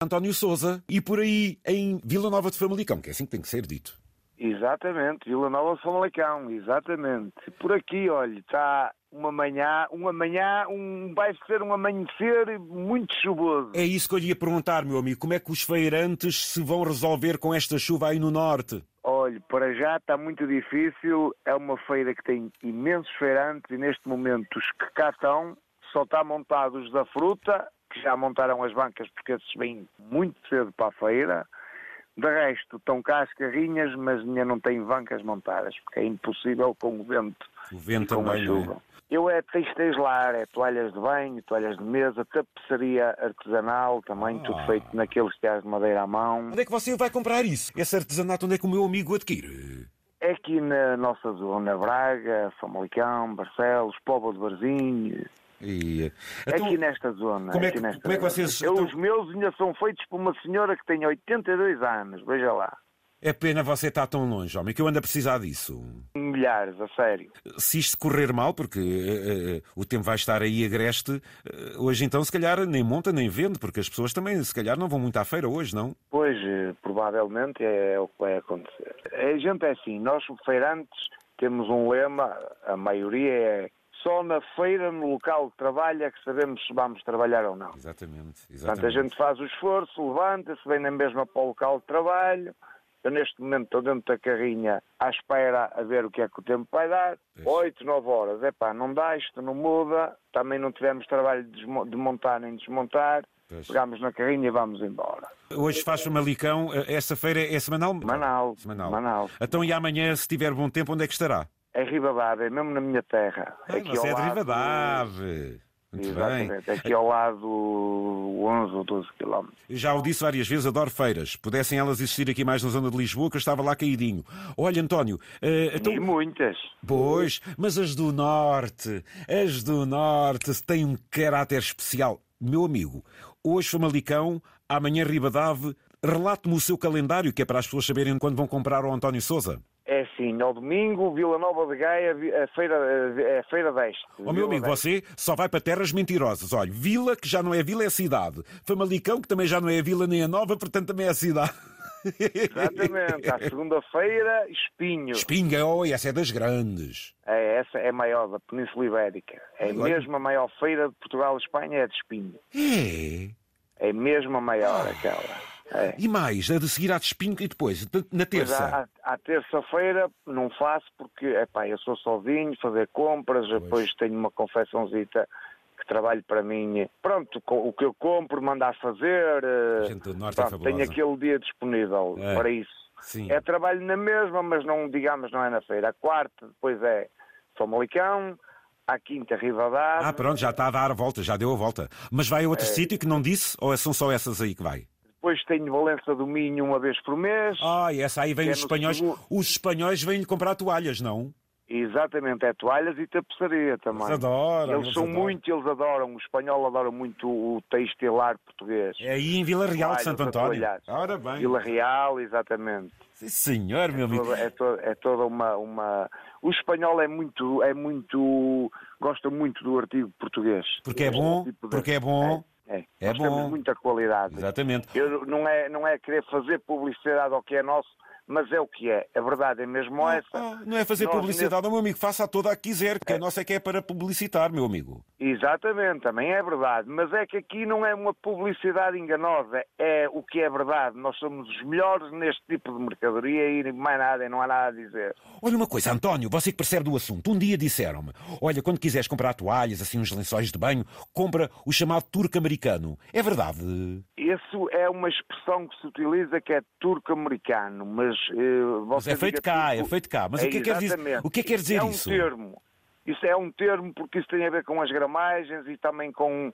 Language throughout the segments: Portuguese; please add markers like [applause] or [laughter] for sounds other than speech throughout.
António Souza e por aí em Vila Nova de Famalicão, que é assim que tem que ser dito. Exatamente, Vila Nova de Famalicão, exatamente. Por aqui, olha, está uma manhã, uma manhã, um, vai ser um amanhecer muito chuvoso. É isso que eu lhe ia perguntar, meu amigo. Como é que os feirantes se vão resolver com esta chuva aí no norte? Olha, para já está muito difícil. É uma feira que tem imensos feirantes e neste momento os que cá estão só está montados da fruta, que já montaram as bancas porque esses vêm muito cedo para a feira. De resto, estão cá as carrinhas, mas ainda não têm bancas montadas, porque é impossível com o vento, O vento e com também, a é? chuva. Eu é textéis lar, é toalhas de banho, toalhas de mesa, tapeçaria artesanal, também tudo Ah. feito naqueles teares de madeira à mão. Onde é que você vai comprar isso? Esse artesanato, onde é que o meu amigo adquire? É aqui na nossa zona, Braga, Famalicão, Barcelos, Póvoa de Barzinho, E, é então, aqui nesta zona. como é aqui que- como é que vocês- Eu, então- Os meus ainda são feitos por uma senhora que tem 82 anos, veja lá. é pena você estar tão longe, homem, que eu ando a precisar disso. Milhares, a sério. Se isto correr mal, porque eh, eh, o tempo vai estar aí agreste, eh, hoje então se calhar nem monta nem vende, porque as pessoas também se calhar não vão muito à feira hoje, não? Pois, provavelmente é o que vai acontecer. A gente é assim, nós feirantes temos um lema, a maioria é só na feira, no local de trabalho, é que sabemos se vamos trabalhar ou não. Exatamente. Portanto, a exatamente. gente faz o esforço, levanta-se, vem na mesma para o local de trabalho. Eu, neste momento, estou dentro da carrinha à espera a ver o que é que o tempo vai dar. Oito, nove horas. Epá, não dá, isto não muda. Também não tivemos trabalho de montar nem desmontar. Pois. Pegamos na carrinha e vamos embora. Hoje faz Famalicão, eh, essa feira é semanal? Manal, Semanal. Manal. Então e amanhã, se tiver bom tempo, onde é que estará? É Ribadave, é mesmo na minha terra. Ah, aqui você ao é de lado-. Muito bem. Exatamente, aqui ao lado 11 ou 12 quilómetros. Já o disse várias vezes, adoro feiras. Pudessem elas existir aqui mais na zona de Lisboa, que eu estava lá caidinho. Olha, António, eh, então... E muitas. Pois, mas as do Norte, as do Norte têm um caráter especial. Meu amigo, hoje Famalicão, amanhã Ribadave, relate-me o seu calendário, que é para as pessoas saberem quando vão comprar ao António Souza. É assim, ao domingo, Vila Nova de Gaia, a feira, a feira deste. Ó meu Vila amigo, Deste. você só vai para terras mentirosas. Olha, Vila, que já não é vila, é cidade. Famalicão, que também já não é vila nem é nova, portanto também é cidade. Exatamente, à [laughs] segunda-feira, Espinho. Espinga, oh, essa é das grandes. É, essa é a maior da Península Ibérica. É Olha. mesmo a maior feira de Portugal e Espanha, é de Espinho. É. É mesmo a maior aquela. É. E mais, a de seguir à de Espinho e depois, na Pois terça. à, à terça-feira não faço porque epá, eu sou sozinho, fazer compras, depois tenho uma confecçãozita que trabalho para mim. Pronto, o que eu compro, mandar fazer. eh, gente do Norte é pronto, tenho fabulosa. aquele dia disponível É. para isso. Sim. É trabalho na mesma, mas não, digamos, não é na feira. A quarta, depois é Famalicão, à quinta, Rivadavia. Ah, pronto, já está a dar a volta, já deu a volta. Mas vai a outro É. sítio que não disse? Ou são só essas aí que vai? Depois tenho Valença do Minho uma vez por mês. Ah, e essa aí vem é os espanhóis. segundo- Os espanhóis vêm comprar toalhas, não? Exatamente, é toalhas e tapeçaria também. Eles adoram. Eles são adoram. muito, eles adoram, o espanhol adora muito o textilar português. É aí em Vila Real de Santo António. Ora bem. Vila Real, exatamente. Sim, senhor, meu amigo. Toda- é, to- é toda uma, uma. O espanhol é muito, é muito. gosta muito do artigo português. Porque é bom, tipo de- porque é bom. É, É Nós bom. temos muita qualidade. Exatamente. Eu, não, é, não é querer fazer publicidade ao que é nosso, mas é o que é. A verdade é mesmo essa. Ah, não é fazer Nós, publicidade, meu amigo. Faça a toda a que quiser, que a nossa é que é para publicitar, meu amigo. Exatamente, também é verdade. Mas é que aqui não é uma publicidade enganosa, é o que é verdade. Nós somos os melhores neste tipo de mercadoria e mais nada, e não há nada a dizer. Olha uma coisa, António, você que percebe do assunto. Um dia disseram-me: olha, quando quiseres comprar toalhas, assim, uns lençóis de banho, compra o chamado turco americano. É verdade? Isso é uma expressão que se utiliza que é turco-americano, mas. Mas você é feito cá, é feito cá. Mas o que é que quer dizer, exatamente. o que é que quer dizer é um isso? termo. Isso é um termo porque isso tem a ver com as gramagens e também com,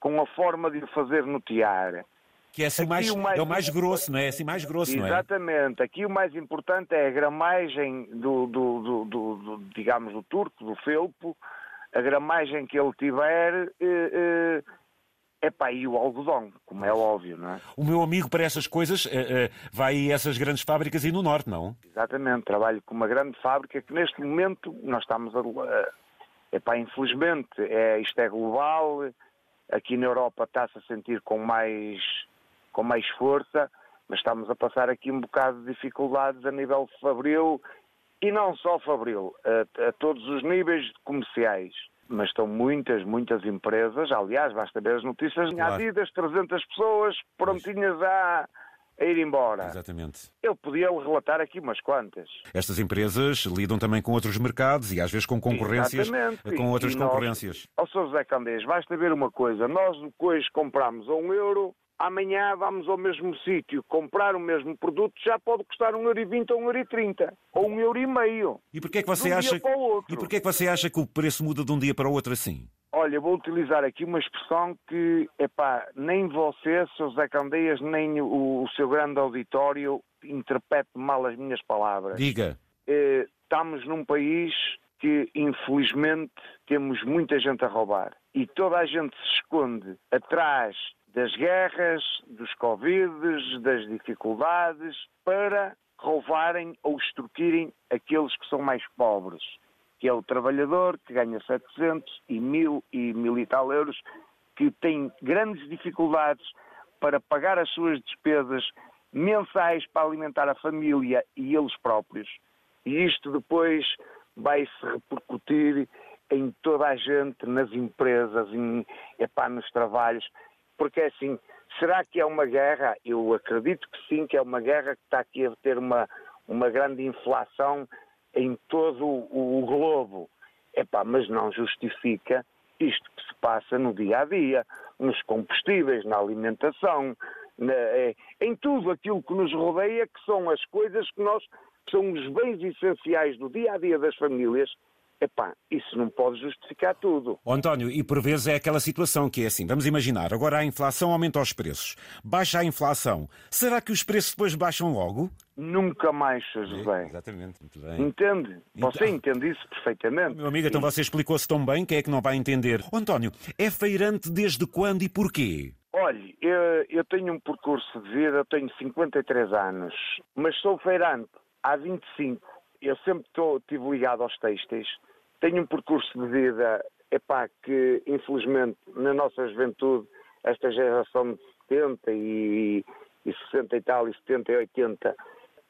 com a forma de o fazer no tiar. Que é assim mais, o mais- é o mais grosso, não é? É assim mais grosso, não é? Exatamente. Aqui o mais importante é a gramagem do, do- do- do- do- digamos, do turco, do felpo, a gramagem que ele tiver, eh, eh, epá, e o algodão, como é óbvio, não é? O meu amigo para essas coisas eh, eh, vai a essas grandes fábricas aí no Norte, não? Exatamente. Trabalho com uma grande fábrica que neste momento nós estamos a... a- Epá, infelizmente, é, isto é global, aqui na Europa está-se a sentir com mais com mais força, mas estamos a passar aqui um bocado de dificuldades a nível fabril e não só fabril, a, a todos os níveis comerciais. Mas estão muitas, muitas empresas, aliás, basta ver as notícias, Claro. Adidas, 300 pessoas prontinhas a, a ir embora. Exatamente. Eu podia relatar aqui umas quantas. Estas empresas lidam também com outros mercados e às vezes com concorrências, Exatamente. com outras nós- concorrências. Ó Sr. José Candês, basta ver uma coisa. Nós depois compramos a um euro, amanhã vamos ao mesmo sítio comprar o mesmo produto, já pode custar um euro e vinte ou um euro e trinta. Ou um euro e meio. E porquê é que você um acha. E porquê é que você acha que o preço muda de um dia para o outro assim? Olha, vou utilizar aqui uma expressão que, epá, nem você, Sr. José Candeias, nem o, o seu grande auditório interprete mal as minhas palavras. Diga. Eh, estamos num país que, infelizmente, temos muita gente a roubar. E toda a gente se esconde atrás das guerras, dos Covides, das dificuldades, para roubarem ou extorquirem aqueles que são mais pobres, que é o trabalhador que ganha 700 e mil e mil e tal euros, que tem grandes dificuldades para pagar as suas despesas mensais para alimentar a família e eles próprios. E isto depois vai se repercutir em toda a gente, nas empresas, em, epá, nos trabalhos, porque é assim, será que é uma guerra? Eu acredito que sim, que é uma guerra que está aqui a ter uma, uma grande inflação em todo o, o globo. Epá, mas não justifica isto que se passa no dia a dia, nos combustíveis, na alimentação, na- é, em tudo aquilo que nos rodeia, que são as coisas que nós, que são os bens essenciais do dia a dia das famílias. Epá, isso não pode justificar tudo. Ó, António, e por vezes é aquela situação que é assim, vamos imaginar, agora a inflação aumenta os preços, baixa a inflação, será que os preços depois baixam logo? Nunca mais. José. Exatamente, muito bem. Entende? Você Então- entende isso perfeitamente. Meu amigo, então você explicou-se tão bem, quem é que não vai entender? Ó, António, é feirante desde quando e porquê? Olhe, eu, eu tenho um percurso de vida, eu tenho 53 anos, mas sou feirante há 25. Eu sempre estou, estive ligado aos têxteis. Tenho um percurso de vida, epá, que infelizmente na nossa juventude, esta geração de 70 e, e 60 e tal, e 70 e 80,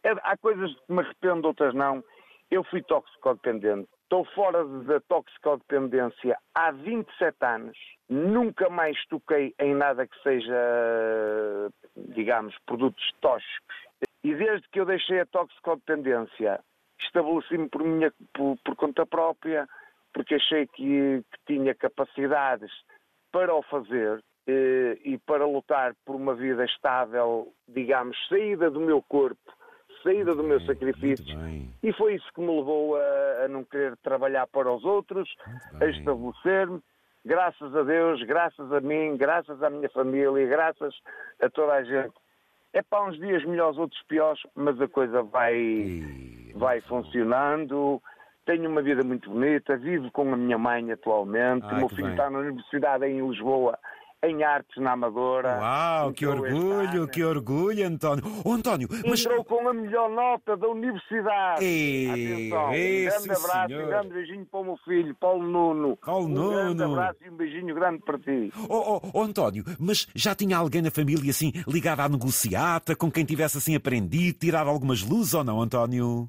é- há coisas que me arrependo, outras não. Eu fui toxicodependente. Estou fora da toxicodependência há 27 anos. Nunca mais toquei em nada que seja, digamos, produtos tóxicos. E desde que eu deixei a toxicodependência, estabeleci-me por, minha, por, por conta própria, porque achei que, que tinha capacidades para o fazer eh, e para lutar por uma vida estável, digamos, saída do meu corpo, saída do meu sacrifício. Muito bem. E foi isso que me levou a, a não querer trabalhar para os outros, Muito a bem. estabelecer-me. Graças a Deus, graças a mim, graças à minha família, graças a toda a gente. É para uns dias melhores, outros piores, mas a coisa vai, E- vai funcionando. Tenho uma vida muito bonita, vivo com a minha mãe atualmente. O meu filho bem. está na Universidade em Lisboa, em Artes na Amadora. Uau, que orgulho, que orgulho, António. Ô, António, mas... Entrou com a melhor nota da universidade. Ei, Atenção, um grande abraço, senhor. um grande beijinho para o meu filho, Paulo Nuno. Paulo um grande Nuno. abraço e um beijinho grande para ti. Oh, oh, oh, António, mas já tinha alguém na família assim ligado à negociata, com quem tivesse assim aprendido, tirado algumas luzes ou não, António?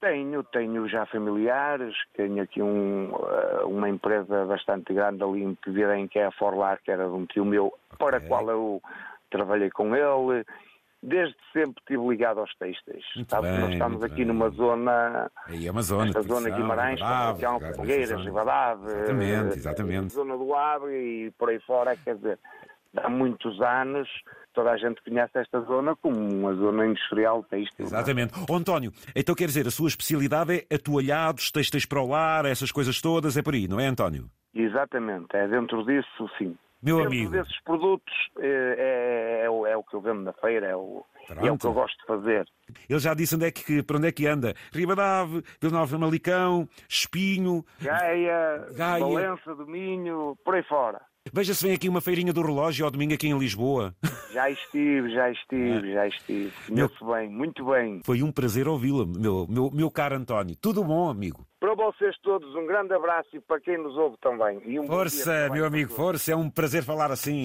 Tenho, tenho já familiares, tenho aqui um, eh, uma empresa bastante grande ali em Pedirem, que é a Forlar, que era de um tio meu, para a qual eu trabalhei com ele. Desde sempre estive ligado aos. Muito Sabe bem, nós estamos aqui bem. numa zona Aí, Amazonas, Esta zona Tradição, Guimarães, Fogueiras, zona. Ribadave, Exatamente, exatamente. Zona do Abre e por aí fora, quer dizer, há muitos anos toda a gente conhece esta zona como uma zona industrial têxtil. Exatamente. Ô, António, então quer dizer, a sua especialidade é atualhados, textos para o lar, essas coisas todas, é por aí, não é, António? Exatamente, é dentro disso, sim. Meu dentro amigo. desses produtos é, é o- é o que eu vendo na feira, é o, é o que eu gosto de fazer. Ele já disse onde é que, para onde é que anda. Ribadave, Vila Nova Malicão, Espinho. Gaia, Gaia. Valença, Dominho, por aí fora. Veja se vem aqui uma feirinha do relógio ao domingo aqui em Lisboa. Já estive, já estive, já estive. Conheço bem, muito bem. Foi um prazer ouvi-la, meu, meu, meu caro António. Tudo bom, amigo? Para vocês todos, um grande abraço e para quem nos ouve também. Um Força, meu amigo, força. É um prazer falar assim.